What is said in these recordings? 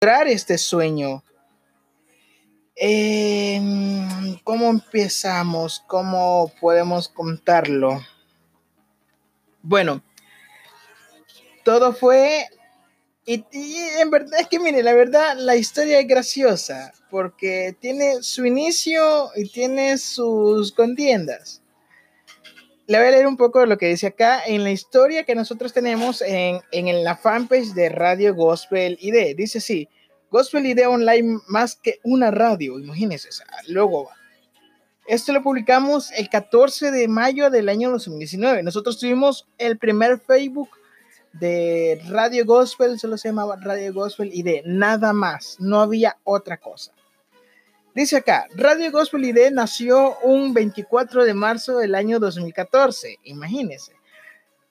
lograr este sueño. Em, ¿Cómo empezamos? ¿Cómo podemos contarlo? Bueno, todo fue... Y, en verdad es que, mire, la verdad, la historia es graciosa porque tiene su inicio y tiene sus contiendas. Le voy a leer un poco de lo que dice acá en la historia que nosotros tenemos en, en la fanpage de Radio Gospel ID. Dice así, Gospel ID Online más que una radio, imagínense, luego va. Esto lo publicamos el 14 de mayo del año 2019. Nosotros tuvimos el primer Facebook de Radio Gospel, solo se llamaba Radio Gospel ID, nada más, no había otra cosa. Dice acá, Radio Gospel ID nació un 24 de marzo del año 2014, imagínense.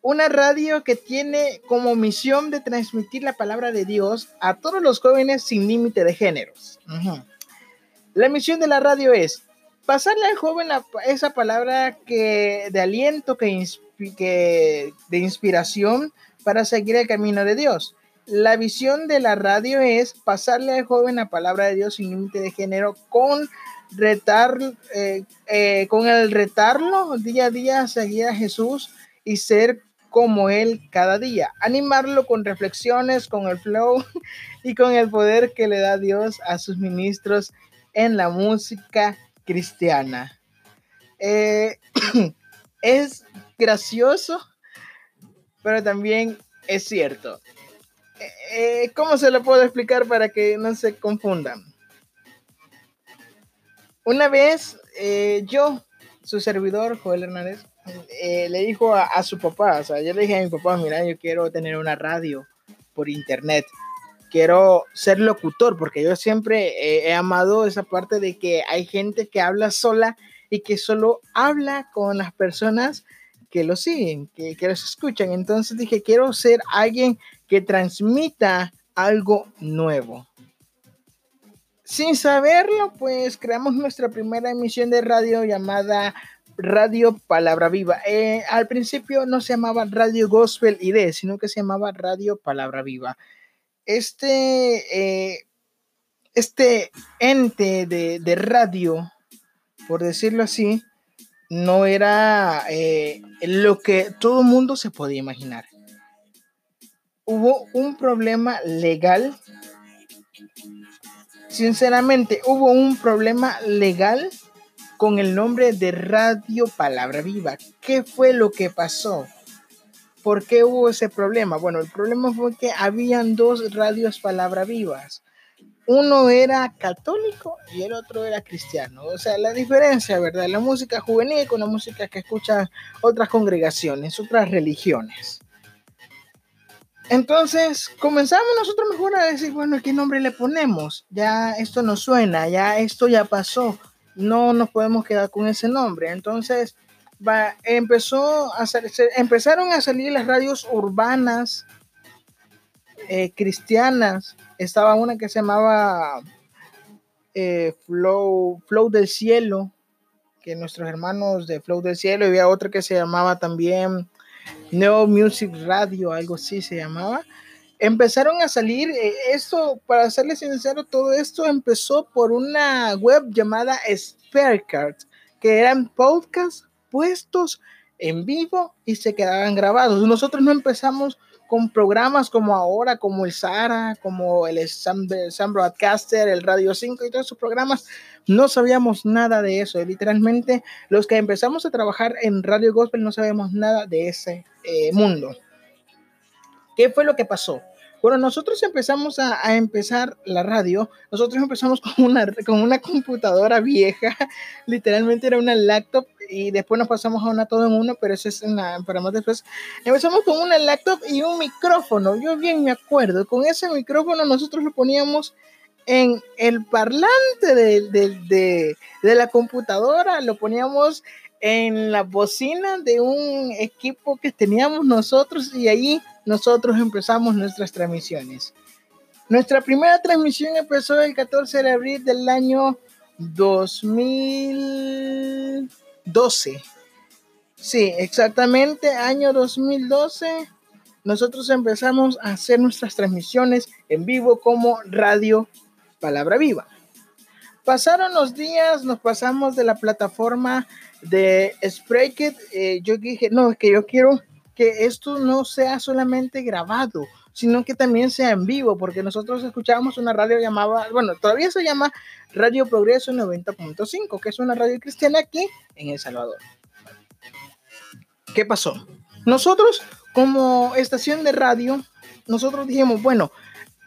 Una radio que tiene como misión de transmitir la palabra de Dios a todos los jóvenes sin límite de géneros. La misión de la radio es pasarle al joven esa palabra que, de aliento, que, de inspiración para seguir el camino de Dios. La visión de la radio es pasarle al joven la palabra de Dios sin límite de género con retar, eh, eh, con el retarlo día a día a seguir a Jesús y ser como Él cada día. Animarlo con reflexiones, con el flow y con el poder que le da Dios a sus ministros en la música cristiana. Eh, es gracioso, pero también es cierto. Eh, ¿cómo se lo puedo explicar para que no se confundan? Una vez eh, yo, su servidor, Joel Hernández, eh, le dijo a, su papá, o sea, yo le dije a mi papá, mira, yo quiero tener una radio por internet, quiero ser locutor, porque yo siempre he amado esa parte de que hay gente que habla sola y que solo habla con las personas que lo siguen, que, que los escuchan. Entonces dije, quiero ser alguien que transmita algo nuevo. Sin saberlo, pues creamos nuestra primera emisión de radio llamada Radio Palabra Viva. Eh, al principio no se llamaba Radio Gospel ID, sino que se llamaba Radio Palabra Viva. Este, eh, este ente de, radio, por decirlo así, no era eh, lo que todo mundo se podía imaginar hubo un problema legal. Sinceramente, hubo un problema legal con el nombre de Radio Palabra Viva. ¿Qué fue lo que pasó? ¿Por qué hubo ese problema? Bueno, el problema fue que habían dos radios Palabra Vivas. Uno era católico y el otro era cristiano. O sea, la diferencia, ¿verdad? La música juvenil con la música que escuchan otras congregaciones, otras religiones. Entonces comenzamos nosotros mejor a decir, bueno, ¿qué nombre le ponemos? Ya esto no suena, ya esto ya pasó, no nos podemos quedar con ese nombre. Entonces empezó a empezaron a salir las radios urbanas eh, cristianas. Estaba una que se llamaba eh, Flow, Flow del Cielo, que nuestros hermanos de Flow del Cielo, y había otra que se llamaba también Neo Music Radio, algo así se llamaba. Empezaron a salir, eh, esto, para serles sincero, todo esto empezó por una web llamada Sparecard, que eran podcasts puestos en vivo y se quedaban grabados. Nosotros no empezamos con programas como ahora, como el Sara, como el Sam, Broadcaster, el Radio 5 y todos esos programas, no sabíamos nada de eso. Literalmente, los que empezamos a trabajar en Radio Gospel no sabemos nada de ese eh, mundo. ¿Qué fue lo que pasó? Bueno, nosotros empezamos a, empezar la radio, nosotros empezamos con una, con una computadora vieja, literalmente era una laptop y después nos pasamos a una todo en uno, pero eso es una, para más después. Empezamos con una laptop y un micrófono, yo bien me acuerdo, con ese micrófono nosotros lo poníamos en el parlante de, de, de la computadora, lo poníamos en la bocina de un equipo que teníamos nosotros y ahí nosotros empezamos nuestras transmisiones. Nuestra primera transmisión empezó el 14 de abril del año 2012. Sí, exactamente, año 2012. nosotros empezamos a hacer nuestras transmisiones en vivo como Radio Palabra Viva. Pasaron los días, nos pasamos de la plataforma de Spreaker. Eh, yo dije, no, es que yo quiero que esto no sea solamente grabado, sino que también sea en vivo, porque nosotros escuchábamos una radio llamada, bueno, todavía se llama Radio Progreso 90.5, que es una radio cristiana aquí en El Salvador. ¿Qué pasó? Nosotros, como estación de radio, nosotros dijimos, bueno,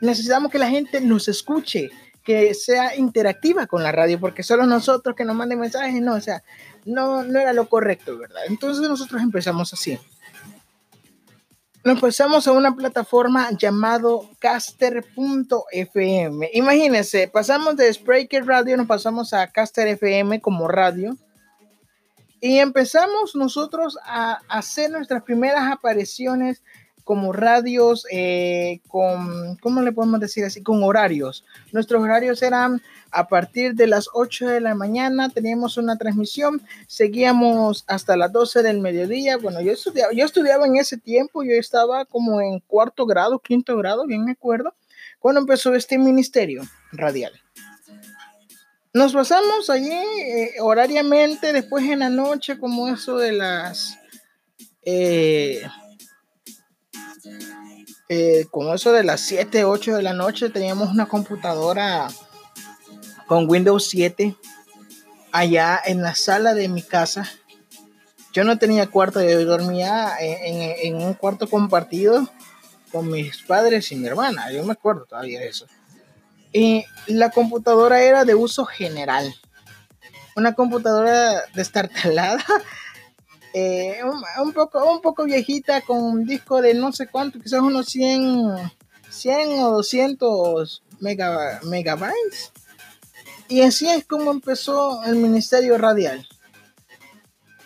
necesitamos que la gente nos escuche, que sea interactiva con la radio, porque solo nosotros que nos manden mensajes, no, o sea, no, no era lo correcto, ¿verdad? Entonces nosotros empezamos así nos pasamos a una plataforma llamado caster.fm. Imagínense, pasamos de Spreaker Radio, nos pasamos a Caster FM como radio. Y empezamos nosotros a hacer nuestras primeras apariciones como radios eh, con, ¿cómo le podemos decir así? Con horarios. Nuestros horarios eran a partir de las 8 de la mañana, teníamos una transmisión, seguíamos hasta las 12 del mediodía. Bueno, yo estudiaba, yo estudiaba en ese tiempo, yo estaba como en cuarto grado, quinto grado, bien me acuerdo, cuando empezó este ministerio radial. Nos pasamos allí eh, horariamente, después en la noche, como eso de las... Eh, eh, como eso de las 7, 8 de la noche, teníamos una computadora con Windows 7 allá en la sala de mi casa. Yo no tenía cuarto, yo dormía en, un cuarto compartido con mis padres y mi hermana. Yo me acuerdo todavía de eso. Y la computadora era de uso general. Una computadora destartalada eh, un, poco, un poco viejita con un disco de no sé cuánto, quizás unos 100, 100 o 200 megabytes. Y así es como empezó el Ministerio Radial.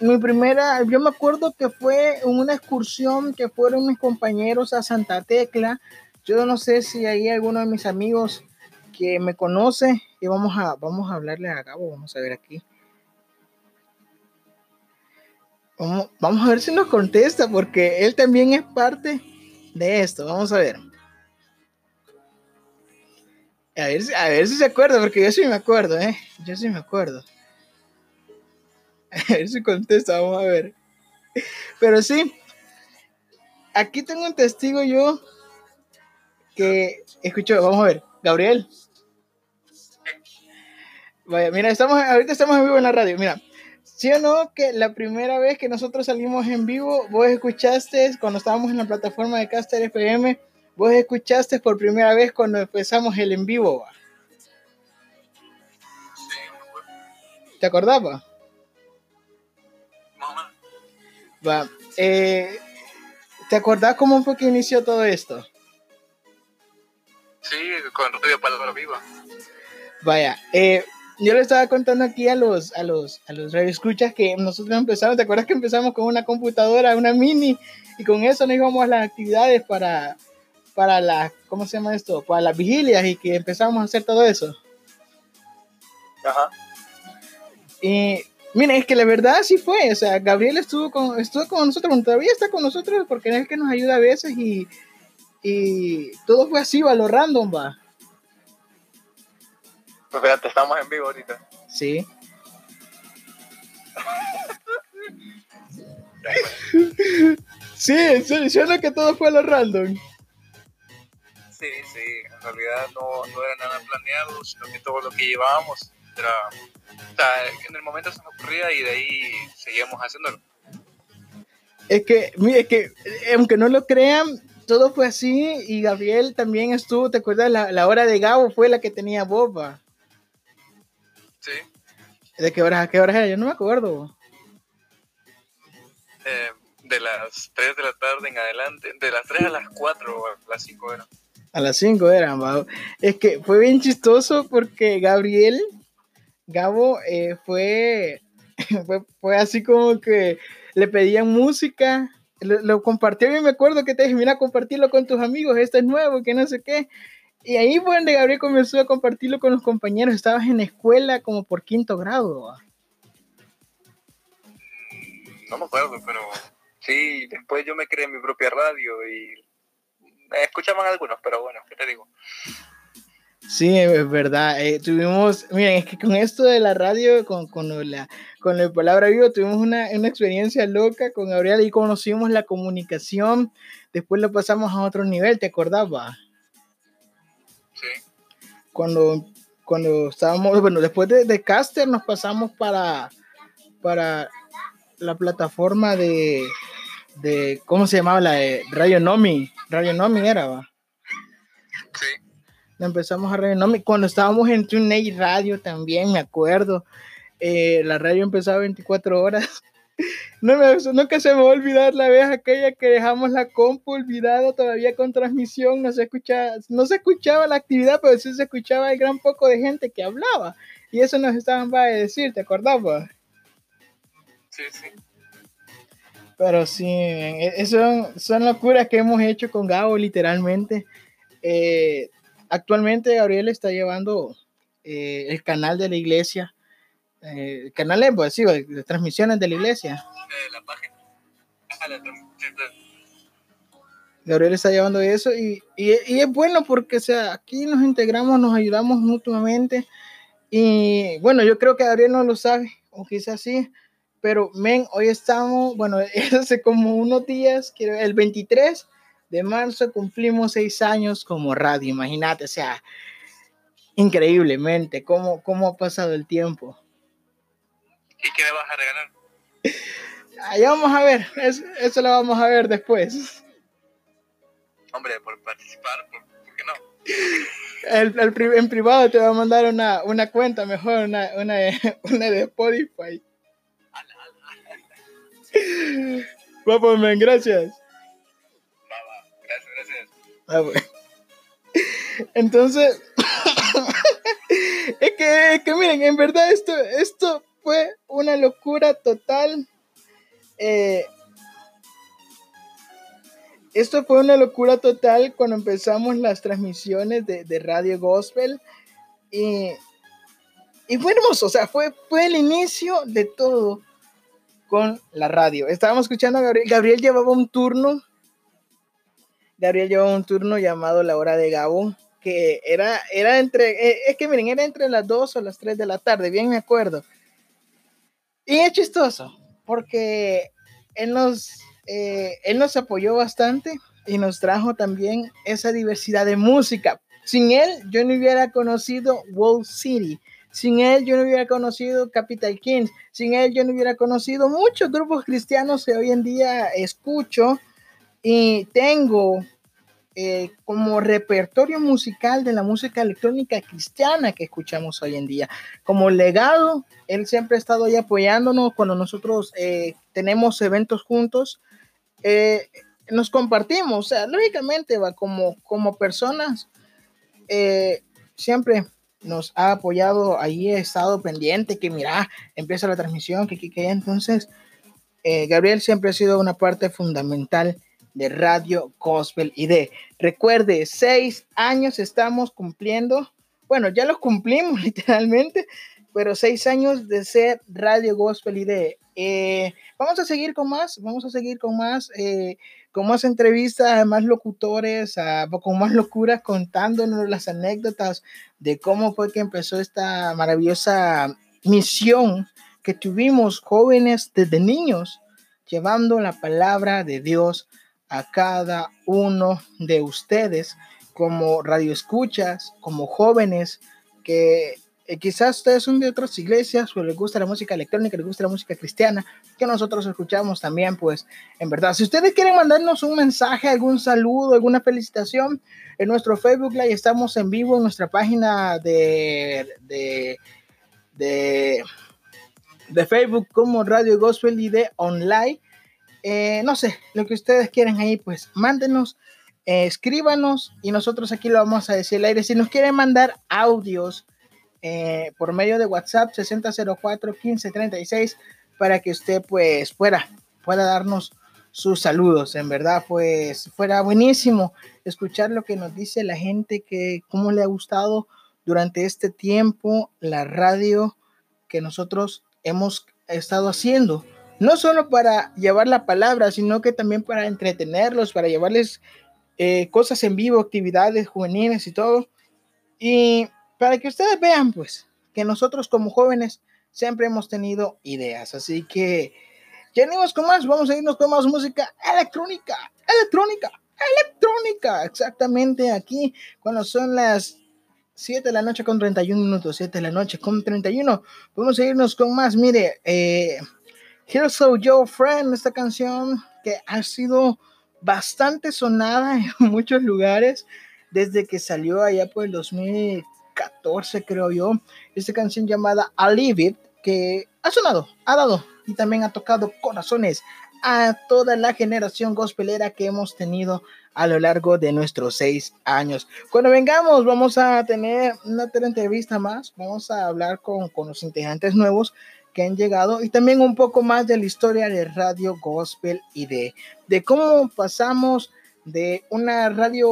Mi primera, yo me acuerdo que fue una excursión que fueron mis compañeros a Santa Tecla. Yo no sé si hay alguno de mis amigos que me conoce y vamos a, vamos a hablarle a cabo vamos a ver aquí. Vamos, a ver si nos contesta, porque él también es parte de esto. Vamos a ver. A ver, a ver si se acuerda, porque yo sí me acuerdo, ¿eh? Yo sí me acuerdo. A ver si contesta, vamos a ver. Pero sí, aquí tengo un testigo yo que escuchó, vamos a ver, Gabriel. Vaya, mira, estamos, ahorita estamos en vivo en la radio, mira. ¿Sí o no que la primera vez que nosotros salimos en vivo, vos escuchaste cuando estábamos en la plataforma de Caster FM, vos escuchaste por primera vez cuando empezamos el en vivo? Sí, ¿Te acordabas? Va. Eh, ¿Te acordás cómo fue que inició todo esto? Sí, con Radio Palabra Viva. Vaya, eh, yo le estaba contando aquí a los, a los, a los radioescuchas que nosotros empezamos, ¿te acuerdas que empezamos con una computadora, una mini, y con eso nos íbamos a las actividades para, para las, ¿cómo se llama esto? Para las vigilias y que empezamos a hacer todo eso. Ajá. Y mira, es que la verdad sí fue, o sea, Gabriel estuvo con, estuvo con nosotros, todavía está con nosotros porque es el que nos ayuda a veces y, y todo fue así, va lo random, va. Pues fíjate, estamos en vivo ahorita. Sí. sí, sí, suena que todo fue a lo random. Sí, sí, en realidad no, no era nada planeado, sino que todo lo que llevábamos era. O sea, en el momento se nos ocurría y de ahí seguíamos haciéndolo. Es que, mire, es que, aunque no lo crean, todo fue así y Gabriel también estuvo, ¿te acuerdas? La, la hora de Gabo fue la que tenía boba. Sí. ¿De qué hora a qué hora era? Yo no me acuerdo. Eh, de las 3 de la tarde en adelante, de las 3 a las 4 a las 5 eran. A las 5 eran, es que fue bien chistoso porque Gabriel, Gabo, eh, fue, fue, así como que le pedían música, lo, lo compartió y me acuerdo que te dije, mira, compartirlo con tus amigos, esto es nuevo, que no sé qué. Y ahí donde Gabriel comenzó a compartirlo con los compañeros. Estabas en la escuela como por quinto grado. No me acuerdo, pero sí, después yo me creé mi propia radio y me escuchaban algunos, pero bueno, ¿qué te digo? Sí, es verdad. Eh, tuvimos, miren, es que con esto de la radio, con, con la, con la palabra vivo, tuvimos una, una, experiencia loca con Gabriel y conocimos la comunicación. Después lo pasamos a otro nivel, ¿te acordabas? Cuando, cuando estábamos, bueno, después de, de Caster nos pasamos para, para la plataforma de, de, ¿cómo se llamaba? La de Radio Nomi. Radio Nomi era, va. Sí. Empezamos a Radio Nomi. Cuando estábamos en TuneIn Radio también, me acuerdo. Eh, la radio empezaba 24 horas. No me, nunca se me va a olvidar la vez aquella que dejamos la compu olvidada todavía con transmisión, no se escuchaba, no se escuchaba la actividad, pero sí se escuchaba el gran poco de gente que hablaba. Y eso nos estaban a decir, ¿te acordabas? Sí, sí. Pero sí, e, son, son locuras que hemos hecho con Gabo, literalmente. Eh, actualmente Gabriel está llevando eh, el canal de la iglesia, eh, el canal de, pues, sí, de transmisiones de la iglesia. la página. Gabriel está llevando eso y, y, y, es bueno porque o sea, aquí nos integramos, nos ayudamos mutuamente y bueno, yo creo que Gabriel no lo sabe, o quizás sí, pero men, hoy estamos, bueno, hace como unos días, el 23 de marzo cumplimos seis años como radio, imagínate, o sea, increíblemente, cómo, cómo ha pasado el tiempo. ¿Y qué le vas a regalar? Ahí vamos a ver, eso, eso, lo vamos a ver después. Hombre, por participar, ¿por, por qué no? El, el, en privado te va a mandar una, una cuenta mejor, una, una, una de Spotify. Va, pues, men, gracias. Va, va, gracias, gracias. Ah, bueno. Entonces, es, que, es que miren, en verdad esto, esto fue una locura total. Eh, esto fue una locura total cuando empezamos las transmisiones de, de Radio Gospel. Y, y fue hermoso, o sea, fue, fue el inicio de todo con la radio. Estábamos escuchando a Gabriel. Gabriel llevaba un turno. Gabriel llevaba un turno llamado La Hora de Gabo, que era, era entre, eh, es que miren, era entre las 2 o las 3 de la tarde, bien me acuerdo. Y es chistoso, porque él nos, eh, él nos apoyó bastante y nos trajo también esa diversidad de música. Sin él, yo no hubiera conocido Wall City. Sin él yo no hubiera conocido Capital Kings. Sin él yo no hubiera conocido muchos grupos cristianos que hoy en día escucho y tengo eh, como repertorio musical de la música electrónica cristiana que escuchamos hoy en día. Como legado, él siempre ha estado ahí apoyándonos cuando nosotros eh, tenemos eventos juntos. Eh, nos compartimos, o sea, lógicamente va como, como personas, siempre nos ha apoyado, ahí he estado pendiente, que mira, empieza la transmisión, que, que, que. entonces, eh, Gabriel siempre ha sido una parte fundamental de Radio Gospel ID. Recuerde, seis años estamos cumpliendo, bueno, ya los cumplimos literalmente, pero seis años de ser Radio Gospel ID. Eh, vamos a seguir con más, vamos a seguir con más. Eh, con más entrevistas, más locutores, a, con más locuras, contándonos las anécdotas de cómo fue que empezó esta maravillosa misión que tuvimos jóvenes desde niños, llevando la palabra de Dios a cada uno de ustedes como radioescuchas, como jóvenes que eh, quizás ustedes son de otras iglesias o les gusta la música electrónica, les gusta la música cristiana, que nosotros escuchamos también, pues en verdad, si ustedes quieren mandarnos un mensaje, algún saludo, alguna felicitación, en nuestro Facebook Live estamos en vivo en nuestra página de, de, de, de Facebook como Radio Gospel y de Online. Eh, no sé, lo que ustedes quieran ahí, pues mándenos, eh, escríbanos y nosotros aquí lo vamos a decir al aire. Si nos quieren mandar audios, eh, por medio de WhatsApp 6004-1536 para que usted pues pueda, pueda darnos sus saludos. En verdad, pues fuera buenísimo escuchar lo que nos dice la gente, que cómo le ha gustado durante este tiempo la radio que nosotros hemos estado haciendo. No solo para llevar la palabra, sino que también para entretenerlos, para llevarles eh, cosas en vivo, actividades juveniles y todo. Y para que ustedes vean, pues, que nosotros como jóvenes siempre hemos tenido ideas. Así que ya con más, vamos a irnos con más música electrónica, electrónica, electrónica. Exactamente aquí, cuando son las 7 de la noche con 31 minutos, 7 de la noche con 31. Vamos a irnos con más. Mire, eh, Here's So Your Friend, esta canción que ha sido bastante sonada en muchos lugares desde que salió allá por el 2014, creo yo. Esta canción llamada I Live It, que ha sonado, ha dado y también ha tocado corazones a toda la generación gospelera que hemos tenido a lo largo de nuestros seis años. Cuando vengamos, vamos a tener una entrevista más, vamos a hablar con, con los integrantes nuevos que han llegado y también un poco más de la historia de Radio Gospel y de, de cómo pasamos de una radio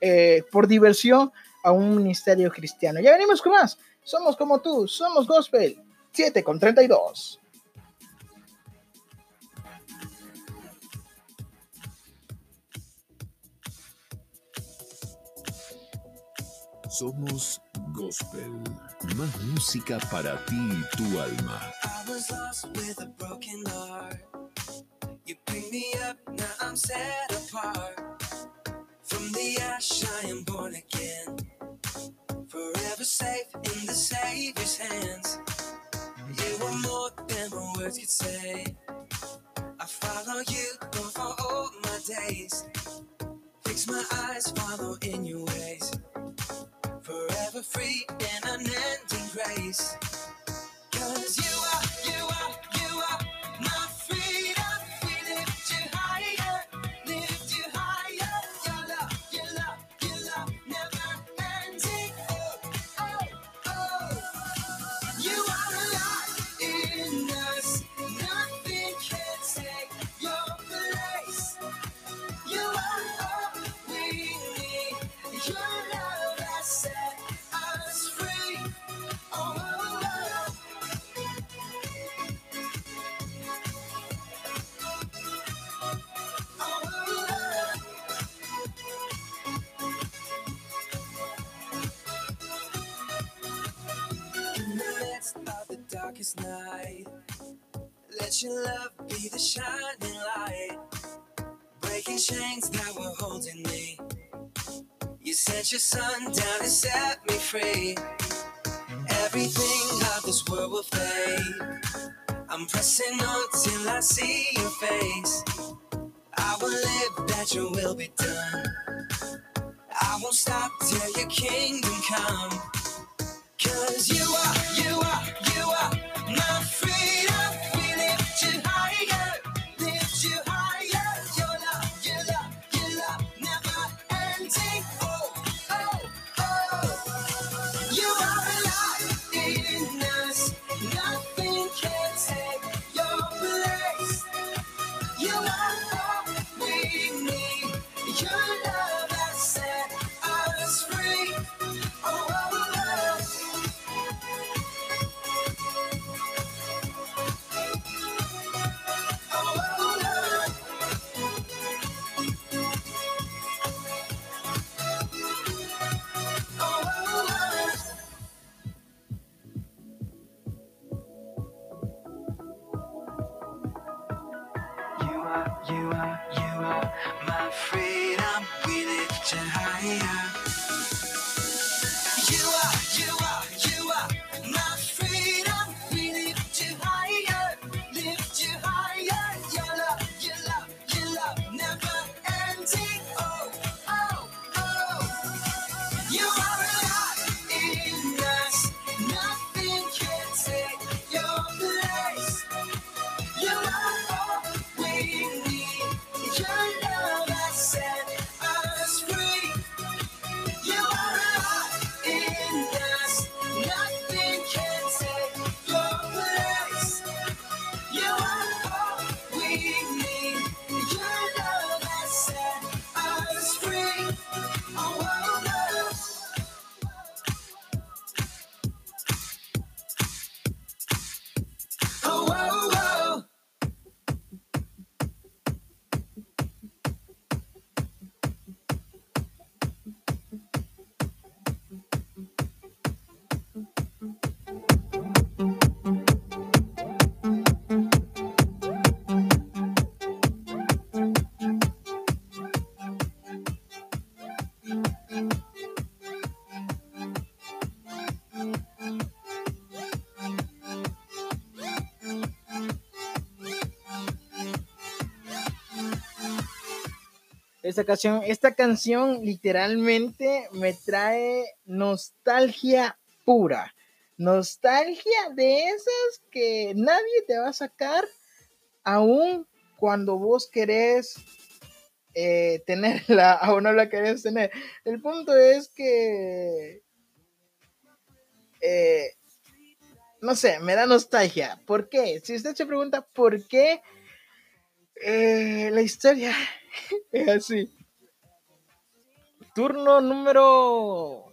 eh, por diversión a un ministerio cristiano. Ya venimos con más. Somos como tú, somos Gospel 7 con 32. Somos Gospel. Más música para ti y tu alma. I was lost with a broken heart. You pick me up, now I'm set apart. From the ash I am born again. Forever safe in the Savior's hands. You are more than my words could say. I follow you for all my days. Fix my eyes, follow in your ways forever free in unending grace. Cause you are. Your son down and set me free. Everything of this world will fade. I'm pressing on till I see your face. I will live that your will be done. I won't stop till your kingdom come. Cause you are, you are, you are my freedom. Esta canción, esta canción literalmente me trae nostalgia pura. Nostalgia de esas que nadie te va a sacar aún cuando vos querés eh, tenerla o no la querés tener. El punto es que, eh, no sé, me da nostalgia. ¿Por qué? Si usted se pregunta por qué eh, la historia es así. Turno número...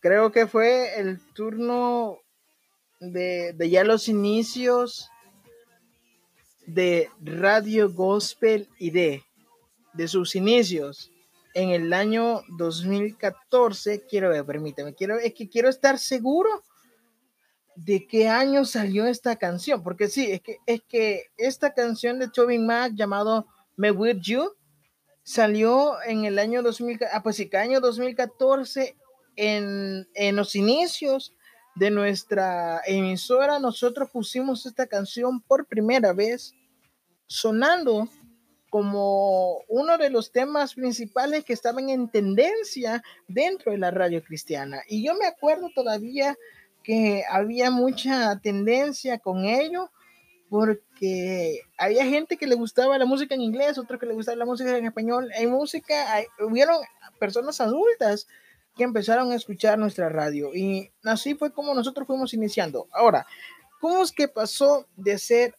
Creo que fue el turno de, de ya los inicios de Radio Gospel ID, de sus inicios en el año 2014. Quiero ver, permíteme, quiero, es que quiero estar seguro de qué año salió esta canción, porque sí, es que, es que esta canción de Tobin Mac llamado Me With You salió en el año 2000, ah, pues sí, año 2014 en, en los inicios de nuestra emisora, nosotros pusimos esta canción por primera vez sonando como uno de los temas principales que estaban en tendencia dentro de la radio cristiana. Y yo me acuerdo todavía que había mucha tendencia con ello porque había gente que le gustaba la música en inglés, otros que le gustaba la música en español. Hay música, hay, hubieron personas adultas que empezaron a escuchar nuestra radio y así fue como nosotros fuimos iniciando. Ahora, ¿cómo es que pasó de ser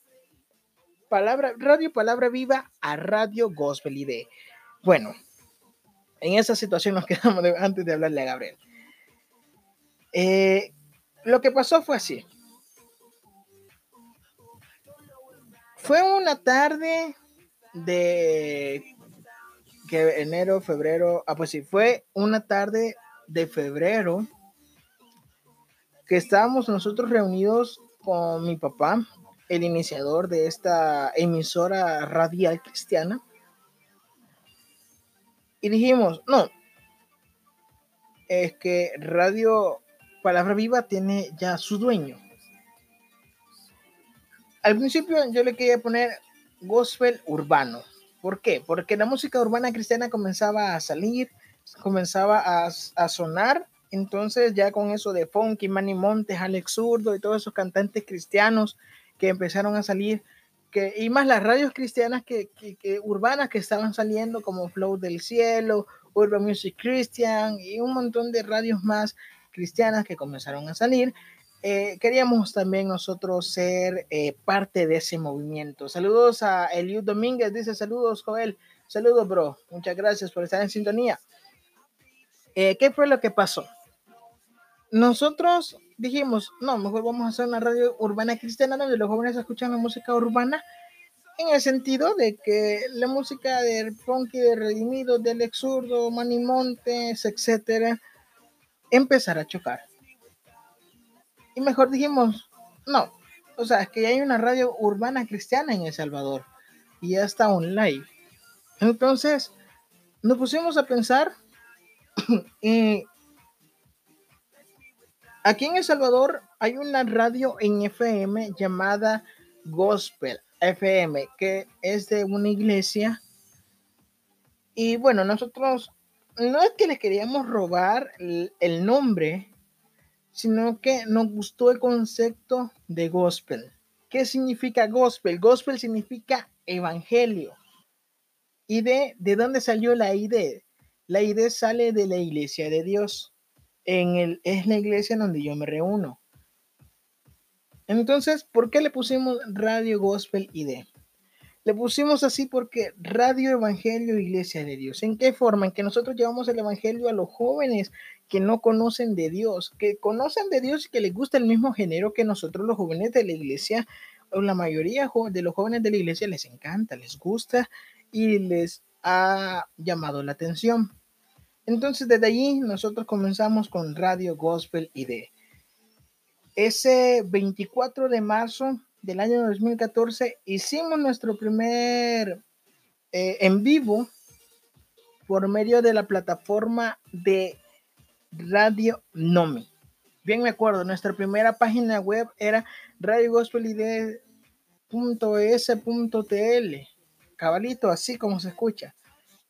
palabra, radio palabra viva a radio gospel ID? Bueno, en esa situación nos quedamos antes de hablarle a Gabriel. Eh, lo que pasó fue así. Fue una tarde de que enero, febrero, ah pues sí, fue una tarde de febrero que estábamos nosotros reunidos con mi papá, el iniciador de esta emisora radial cristiana. Y dijimos, no, es que Radio Palabra Viva tiene ya su dueño. Al principio yo le quería poner gospel urbano. ¿Por qué? Porque la música urbana cristiana comenzaba a salir, comenzaba a, sonar. Entonces ya con eso de Funky, Manny Montes, Alex Zurdo y todos esos cantantes cristianos que empezaron a salir, que, y más las radios cristianas que, que, urbanas que estaban saliendo como Flow del Cielo, Urban Music Christian y un montón de radios más cristianas que comenzaron a salir. Eh, queríamos también nosotros ser eh, parte de ese movimiento. Saludos a Eliud Domínguez, dice saludos Joel, saludos bro, muchas gracias por estar en sintonía. Eh, ¿Qué fue lo que pasó? Nosotros dijimos, no, mejor vamos a hacer una radio urbana cristiana donde los jóvenes escuchan la música urbana en el sentido de que la música del funky, de Redimido, del exurdo, Manimontes, etcétera, empezar a chocar. Y mejor dijimos, no, o sea, es que ya hay una radio urbana cristiana en El Salvador y ya está online. Entonces, nos pusimos a pensar y aquí en El Salvador hay una radio en FM llamada Gospel FM, que es de una iglesia. Y bueno, nosotros no es que le queríamos robar el, nombre, sino que nos gustó el concepto de gospel. ¿Qué significa gospel? Gospel significa evangelio. ¿Y de, de dónde salió la idea? La idea sale de la iglesia de Dios. En el, es la iglesia donde yo me reúno. Entonces, ¿por qué le pusimos Radio Gospel ID? Le pusimos así porque Radio Evangelio Iglesia de Dios. ¿En qué forma? En que nosotros llevamos el Evangelio a los jóvenes que no conocen de Dios, que conocen de Dios y que les gusta el mismo género que nosotros los jóvenes de la iglesia, o la mayoría de los jóvenes de la iglesia les encanta, les gusta y les ha llamado la atención. Entonces desde allí nosotros comenzamos con Radio Gospel ID. Ese 24 de marzo del año 2014 hicimos nuestro primer eh, en vivo por medio de la plataforma de Radio Nomi. Bien me acuerdo, nuestra primera página web era radiogospelide.es.tl. cabalito, así como se escucha.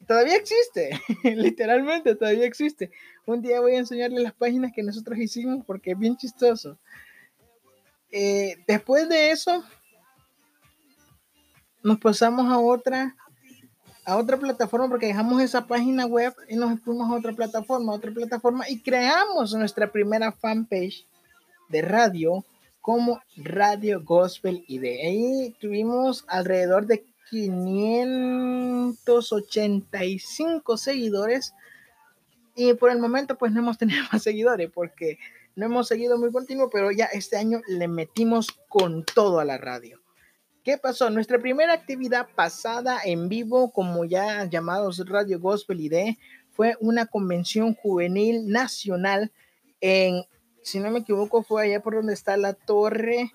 Todavía existe, literalmente todavía existe. Un día voy a enseñarle las páginas que nosotros hicimos porque es bien chistoso. Eh, después de eso, nos pasamos a otra a otra plataforma porque dejamos esa página web y nos fuimos a otra plataforma, a otra plataforma y creamos nuestra primera fanpage de radio como Radio Gospel y de ahí tuvimos alrededor de 585 seguidores y por el momento pues no hemos tenido más seguidores porque no hemos seguido muy continuo, pero ya este año le metimos con todo a la radio. ¿Qué pasó? Nuestra primera actividad pasada en vivo, como ya llamados Radio Gospel ID, fue una convención juvenil nacional en, si no me equivoco, fue allá por donde está la torre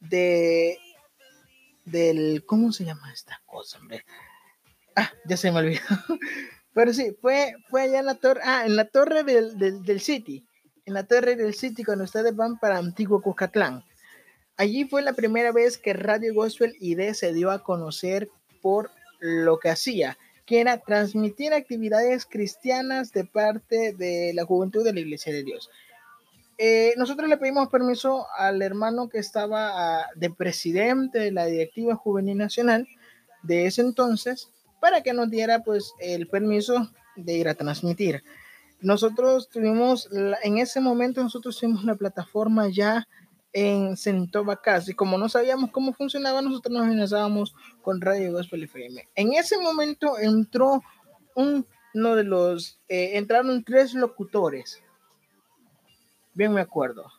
de del ¿cómo se llama esta cosa, hombre? Ah, ya se me olvidó. Pero sí, fue, fue allá en la torre, ah, en la torre del, del, del City, en la torre del City cuando ustedes van para Antiguo Cucatlán. Allí fue la primera vez que Radio Gospel ID se dio a conocer por lo que hacía, que era transmitir actividades cristianas de parte de la juventud de la Iglesia de Dios. Eh, nosotros le pedimos permiso al hermano que estaba uh, de presidente de la directiva juvenil nacional de ese entonces para que nos diera pues el permiso de ir a transmitir. Nosotros tuvimos, en ese momento nosotros tuvimos una plataforma ya en Centobacas y como no sabíamos cómo funcionaba, nosotros nos enlazábamos con Radio Gospel FM. En ese momento entró un, uno de los, eh, entraron tres locutores. Bien me acuerdo.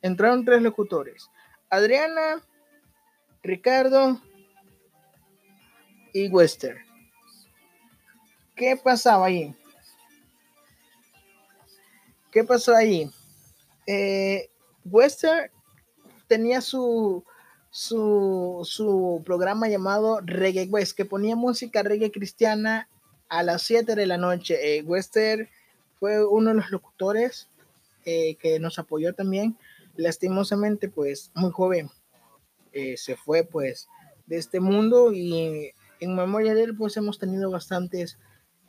Entraron tres locutores. Adriana, Ricardo y Wester. ¿Qué pasaba ahí? ¿Qué pasó ahí? Eh, Wester tenía su, su, su, programa llamado Reggae West, que ponía música reggae cristiana a las 7 de la noche. Eh, Wester fue uno de los locutores eh, que nos apoyó también. Lastimosamente, pues muy joven, eh, se fue pues de este mundo y en memoria de él pues hemos tenido bastantes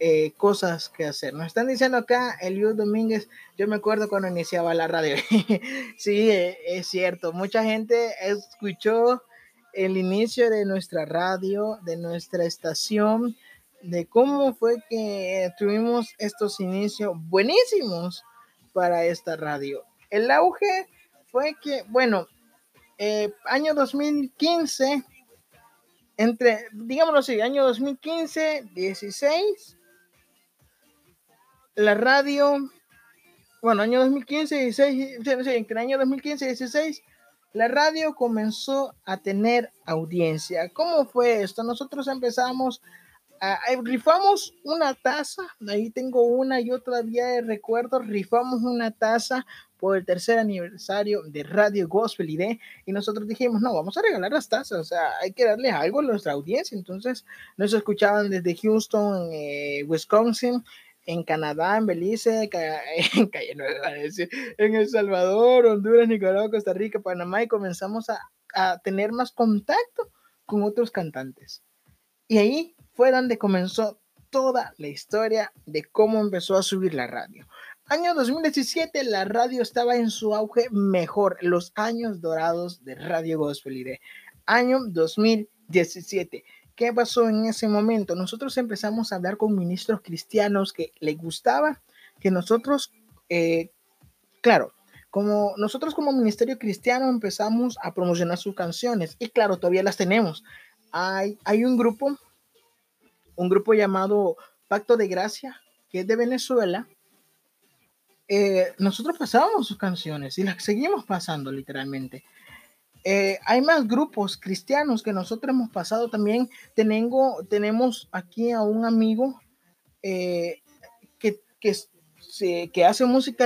eh, cosas que hacer. Nos están diciendo acá, Eliud Domínguez, yo me acuerdo cuando iniciaba la radio. sí, eh, es cierto, mucha gente escuchó el inicio de nuestra radio, de nuestra estación, de cómo fue que tuvimos estos inicios buenísimos para esta radio. El auge fue que, bueno, eh, año 2015, entre, digámoslo así, año 2015, 16, la radio, bueno, año 2015, 16, entre el año 2015 y 16, la radio comenzó a tener audiencia. ¿Cómo fue esto? Nosotros empezamos a, a, rifamos una taza, ahí tengo una, yo todavía recuerdo, rifamos una taza por el tercer aniversario de Radio Gospel ID y nosotros dijimos, no, vamos a regalar las tazas, o sea, hay que darle algo a nuestra audiencia. Entonces nos escuchaban desde Houston, eh, Wisconsin, en Canadá, en Belice, en, en El Salvador, Honduras, Nicaragua, Costa Rica, Panamá y comenzamos a, a, tener más contacto con otros cantantes. Y ahí fue donde comenzó toda la historia de cómo empezó a subir la radio. Año 2017 la radio estaba en su auge mejor, los años dorados de Radio Gospel. Año 2017 ¿Qué pasó en ese momento? Nosotros empezamos a hablar con ministros cristianos que les gustaba que nosotros, eh, claro, como nosotros como ministerio cristiano empezamos a promocionar sus canciones y claro, todavía las tenemos. Hay, hay un grupo, un grupo llamado Pacto de Gracia, que es de Venezuela. Eh, nosotros pasábamos sus canciones y las seguimos pasando literalmente. Eh, hay más grupos cristianos que nosotros hemos pasado también. Tenemos aquí a un amigo eh, que, que, que hace música